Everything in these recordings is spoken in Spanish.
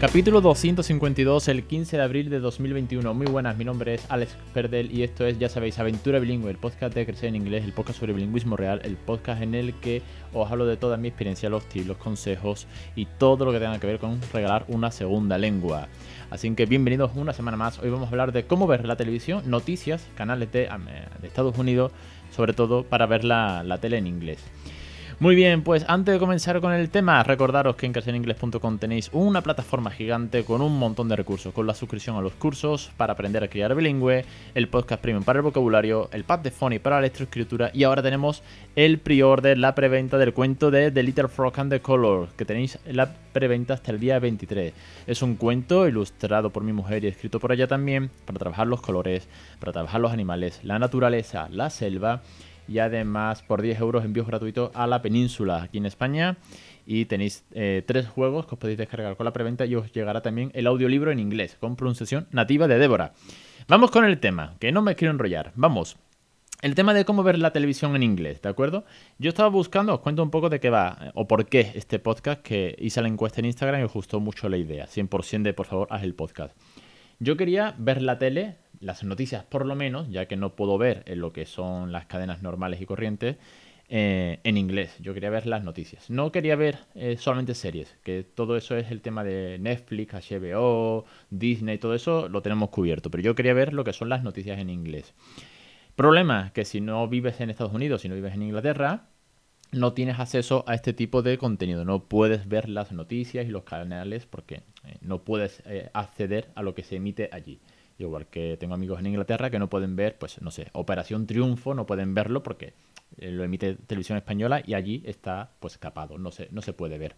Capítulo 252, el 15 de abril de 2021. Muy buenas, mi nombre es Alex Perdel y esto es, ya sabéis, Aventura Bilingüe, el podcast de Crecer en Inglés, el podcast sobre bilingüismo real, el podcast en el que os hablo de toda mi experiencia, los tips, los consejos y todo lo que tenga que ver con regalar una segunda lengua. Así que bienvenidos una semana más. Hoy vamos a hablar de cómo ver la televisión, noticias, canales de, de Estados Unidos, sobre todo para ver la, la tele en inglés. Muy bien, pues antes de comenzar con el tema, recordaros que en castellaningles.com tenéis una plataforma gigante con un montón de recursos, con la suscripción a los cursos para aprender a criar bilingüe, el podcast premium para el vocabulario, el pad de Phony para la lectoescritura y ahora tenemos el pre-order, la preventa del cuento de The Little Frog and the Color, que tenéis la preventa hasta el día 23. Es un cuento ilustrado por mi mujer y escrito por ella también, para trabajar los colores, para trabajar los animales, la naturaleza, la selva y además por 10 euros envíos gratuitos a la península aquí en España. Y tenéis eh, tres juegos que os podéis descargar con la preventa y os llegará también el audiolibro en inglés con pronunciación nativa de Débora. Vamos con el tema, que no me quiero enrollar. Vamos. El tema de cómo ver la televisión en inglés, ¿de acuerdo? Yo estaba buscando, os cuento un poco de qué va o por qué este podcast, que hice la encuesta en Instagram y os gustó mucho la idea. 100% de por favor, haz el podcast. Yo quería ver la tele las noticias por lo menos, ya que no puedo ver en lo que son las cadenas normales y corrientes, eh, en inglés. Yo quería ver las noticias. No quería ver eh, solamente series, que todo eso es el tema de Netflix, HBO, Disney, todo eso lo tenemos cubierto. Pero yo quería ver lo que son las noticias en inglés. Problema, que si no vives en Estados Unidos, si no vives en Inglaterra, no tienes acceso a este tipo de contenido. No puedes ver las noticias y los canales porque eh, no puedes acceder a lo que se emite allí. Igual que tengo amigos en Inglaterra que no pueden ver, pues no sé, Operación Triunfo, no pueden verlo porque eh, lo emite televisión española y allí está pues capado, no se, no se puede ver.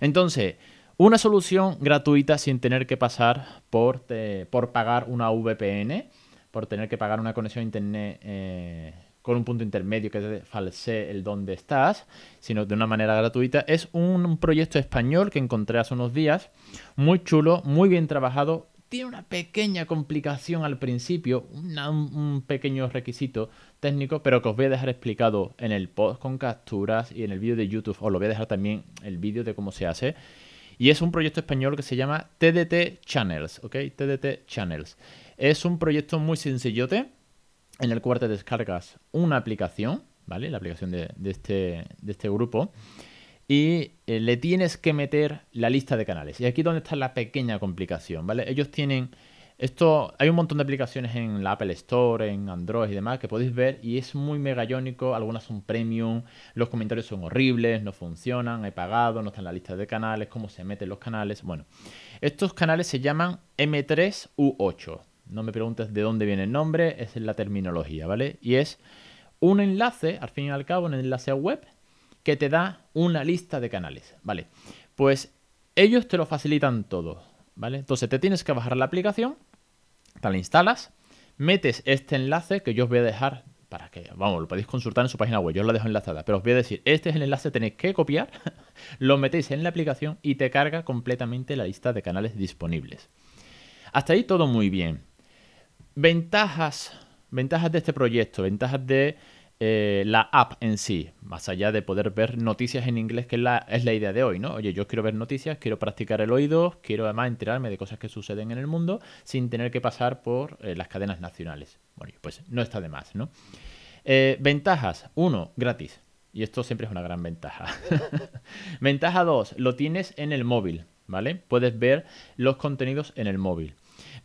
Entonces, una solución gratuita sin tener que pasar por, eh, por pagar una VPN, por tener que pagar una conexión a internet eh, con un punto intermedio que te falsee el dónde estás, sino de una manera gratuita, es un proyecto español que encontré hace unos días, muy chulo, muy bien trabajado, tiene una pequeña complicación al principio, un, pequeño requisito técnico, pero que os voy a dejar explicado en el post con capturas y en el vídeo de YouTube. Os lo voy a dejar también el vídeo de cómo se hace. Y es un proyecto español que se llama TDT Channels, ¿ok? TDT Channels. Es un proyecto muy sencillote en el cual te descargas una aplicación, ¿vale? La aplicación de, este, este grupo y eh, le tienes que meter la lista de canales. Y aquí es donde está la pequeña complicación, ¿vale? Ellos tienen esto, hay un montón de aplicaciones en la Apple Store, en Android y demás que podéis ver y es muy megallónico, algunas son premium, los comentarios son horribles, no funcionan, he pagado, no están en la lista de canales, cómo se meten los canales. Bueno, estos canales se llaman M3U8. No me preguntes de dónde viene el nombre, es la terminología, ¿vale? Y es un enlace, al fin y al cabo, un enlace web que te da una lista de canales, ¿vale? Pues ellos te lo facilitan todo, ¿vale? Entonces te tienes que bajar la aplicación, te la instalas, metes este enlace que yo os voy a dejar para que, vamos, lo podéis consultar en su página web, yo os la dejo enlazada, pero os voy a decir, este es el enlace, tenéis que copiar, lo metéis en la aplicación y te carga completamente la lista de canales disponibles. Hasta ahí todo muy bien. Ventajas, ventajas de este proyecto, ventajas de eh, la app en sí, más allá de poder ver noticias en inglés, que es la, idea de hoy, ¿no? Oye, yo quiero ver noticias, quiero practicar el oído, quiero además enterarme de cosas que suceden en el mundo sin tener que pasar por eh, las cadenas nacionales. Bueno, pues no está de más, ¿no? Eh, ventajas. Uno, gratis. Y esto siempre es una gran ventaja. Ventaja 2, lo tienes en el móvil, ¿vale? Puedes ver los contenidos en el móvil.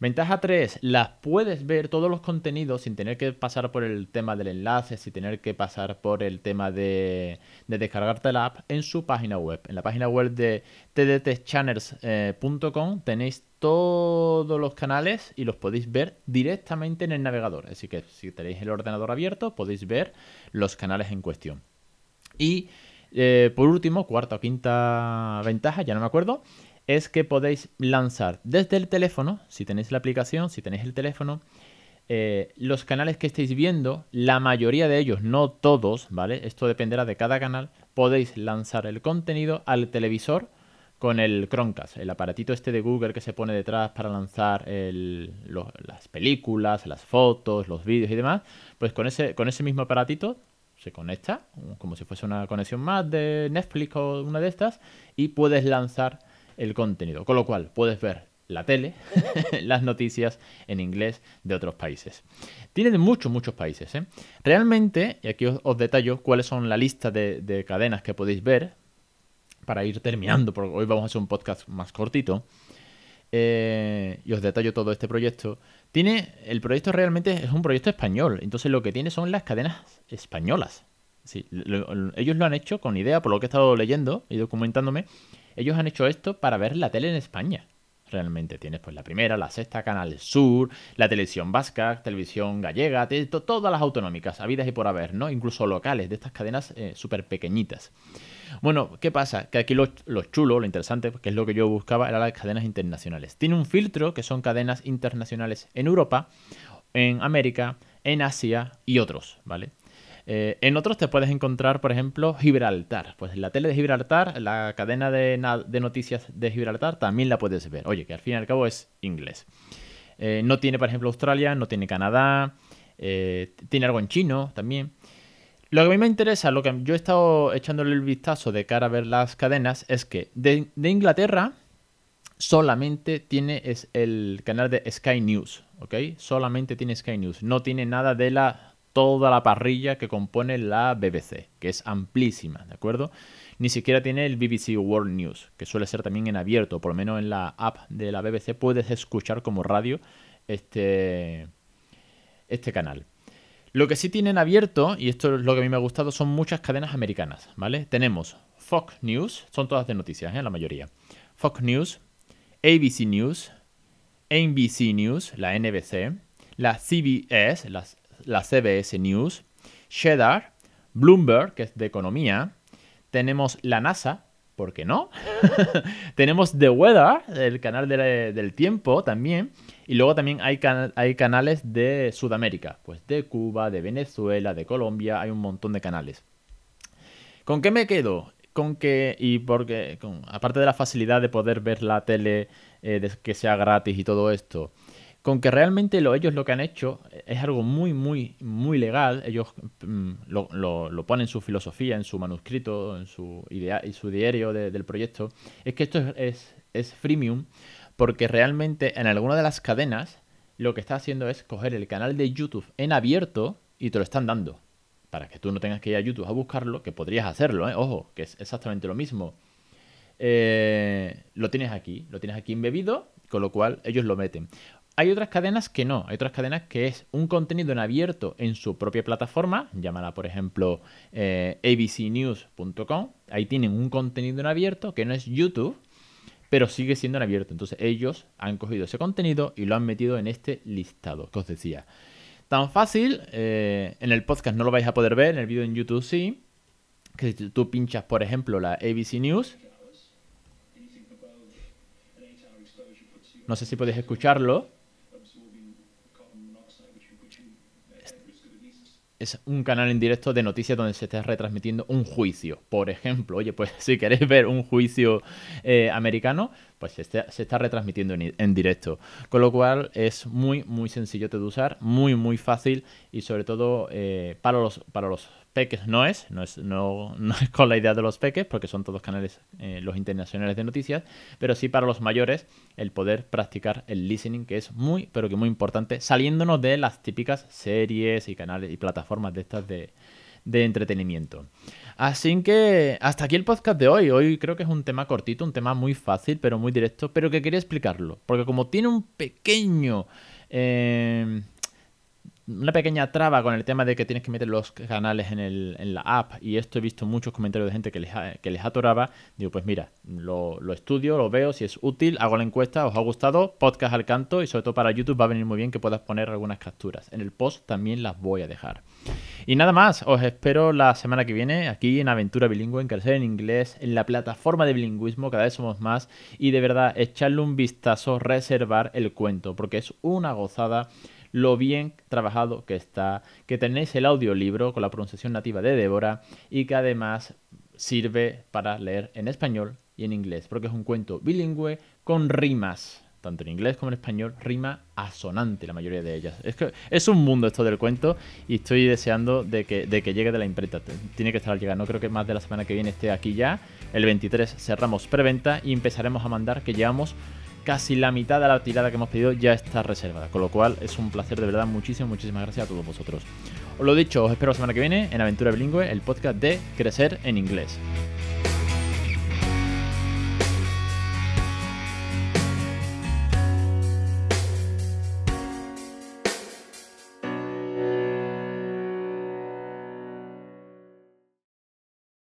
Ventaja 3, las puedes ver todos los contenidos sin tener que pasar por el tema del enlace, sin tener que pasar por el tema de, descargarte la app en su página web. En la página web de tdtchannels.com tenéis todos los canales y los podéis ver directamente en el navegador. Así que si tenéis el ordenador abierto podéis ver los canales en cuestión. Y eh, por último, cuarta o quinta ventaja, ya no me acuerdo, es que podéis lanzar desde el teléfono, si tenéis la aplicación, si tenéis el teléfono, eh, los canales que estéis viendo, la mayoría de ellos, no todos, ¿vale? Esto dependerá de cada canal, podéis lanzar el contenido al televisor con el Chromecast, el aparatito este de Google que se pone detrás para lanzar las películas, las fotos, los vídeos y demás, pues con ese, con ese mismo aparatito se conecta, como si fuese una conexión más de Netflix o una de estas, y puedes lanzar el contenido. Con lo cual puedes ver la tele, las noticias en inglés de otros países. Tiene de muchos, muchos países. ¿eh? Realmente, y aquí os, detallo cuáles son la lista de cadenas que podéis ver, para ir terminando, porque hoy vamos a hacer un podcast más cortito, eh, y os detallo todo este proyecto. Tiene, el proyecto realmente es un proyecto español, entonces lo que tiene son las cadenas españolas. ellos lo han hecho con idea, por lo que he estado leyendo y documentándome, ellos han hecho esto para ver la tele en España. Realmente tienes pues la primera, la sexta, Canal Sur, la televisión vasca, televisión gallega, todas las autonómicas, habidas y por haber, ¿no? Incluso locales, de estas cadenas eh, súper pequeñitas. Bueno, ¿qué pasa? Que aquí lo, chulo, lo interesante, que es lo que yo buscaba, era las cadenas internacionales. Tiene un filtro que son cadenas internacionales en Europa, en América, en Asia y otros, ¿vale? Eh, en otros te puedes encontrar, por ejemplo, Gibraltar. Pues la tele de Gibraltar, la cadena de, noticias de Gibraltar, también la puedes ver. Oye, que al fin y al cabo es inglés. Eh, no tiene, por ejemplo, Australia, no tiene Canadá, eh, tiene algo en chino también. Lo que a mí me interesa, lo que yo he estado echándole el vistazo de cara a ver las cadenas, es que de, Inglaterra solamente tiene es el canal de Sky News, ¿ok? Solamente tiene Sky News, no tiene nada de la toda la parrilla que compone la BBC, que es amplísima, ¿de acuerdo? Ni siquiera tiene el BBC World News, que suele ser también en abierto, por lo menos en la app de la BBC puedes escuchar como radio este, este canal. Lo que sí tienen abierto, y esto es lo que a mí me ha gustado, son muchas cadenas americanas, ¿vale? Tenemos Fox News, son todas de noticias, ¿eh? la mayoría. Fox News, ABC News, NBC News, la NBC, la CBS, la, CBS News, Cheddar, Bloomberg, que es de economía, tenemos la NASA, ¿por qué no? tenemos The Weather, el canal del tiempo también, y luego también hay, canales de Sudamérica, pues de Cuba, de Venezuela, de Colombia, hay un montón de canales. ¿Con qué me quedo? Con que, y porque, aparte de la facilidad de poder ver la tele, eh, que sea gratis y todo esto, con que realmente lo, ellos lo que han hecho es algo muy, muy, muy legal. Ellos mm, lo, lo, ponen en su filosofía, en su manuscrito, en su, idea, y su diario del proyecto. Es que esto es, es, es freemium porque realmente en alguna de las cadenas lo que está haciendo es coger el canal de YouTube en abierto y te lo están dando. Para que tú no tengas que ir a YouTube a buscarlo, que podrías hacerlo, ¿eh? ojo, que es exactamente lo mismo. Eh, lo tienes aquí, lo tienes aquí embebido, con lo cual ellos lo meten. Hay otras cadenas que no, hay otras cadenas que es un contenido en abierto en su propia plataforma, llámala por ejemplo eh, abcnews.com, ahí tienen un contenido en abierto que no es YouTube, pero sigue siendo en abierto. Entonces ellos han cogido ese contenido y lo han metido en este listado que os decía. Tan fácil, eh, en el podcast no lo vais a poder ver, en el vídeo en YouTube sí. Que si tú pinchas, por ejemplo, la ABC News. No sé si podéis escucharlo. Es un canal en directo de noticias donde se está retransmitiendo un juicio. Por ejemplo, oye, pues si queréis ver un juicio eh, americano, pues se está, retransmitiendo en, directo. Con lo cual es muy, muy sencillo de usar, muy, muy fácil y sobre todo eh, para, los, para los peques no es, no es, no, es con la idea de los peques, porque son todos canales, eh, los internacionales de noticias, pero sí para los mayores el poder practicar el listening, que es muy, pero que muy importante, saliéndonos de las típicas series y canales y plataformas de estas de, de entretenimiento. Así que hasta aquí el podcast de hoy. Hoy creo que es un tema cortito, un tema muy fácil, pero muy directo, pero que quería explicarlo, porque como tiene un pequeño... Eh, una pequeña traba con el tema de que tienes que meter los canales en, el, en la app y esto he visto muchos comentarios de gente que les, que les atoraba, digo pues mira, lo, lo, estudio, lo veo, si es útil, hago la encuesta, os ha gustado, podcast al canto y sobre todo para YouTube va a venir muy bien que puedas poner algunas capturas. En el post también las voy a dejar. Y nada más, os espero la semana que viene aquí en Aventura Bilingüe, en Crecer en Inglés, en la plataforma de bilingüismo, cada vez somos más y de verdad echarle un vistazo, reservar el cuento, porque es una gozada lo bien trabajado que está, que tenéis el audiolibro con la pronunciación nativa de Débora y que además sirve para leer en español y en inglés, porque es un cuento bilingüe con rimas, tanto en inglés como en español, rima asonante la mayoría de ellas. Es que es un mundo esto del cuento y estoy deseando de que, de que llegue de la imprenta. Tiene que estar al llegar, no creo que más de la semana que viene esté aquí ya. El 23 cerramos preventa y empezaremos a mandar que llevamos casi la mitad de la tirada que hemos pedido ya está reservada. Con lo cual es un placer de verdad. Muchísimas, muchísimas gracias a todos vosotros. Os lo dicho, os espero la semana que viene en Aventura Bilingüe, el podcast de Crecer en Inglés.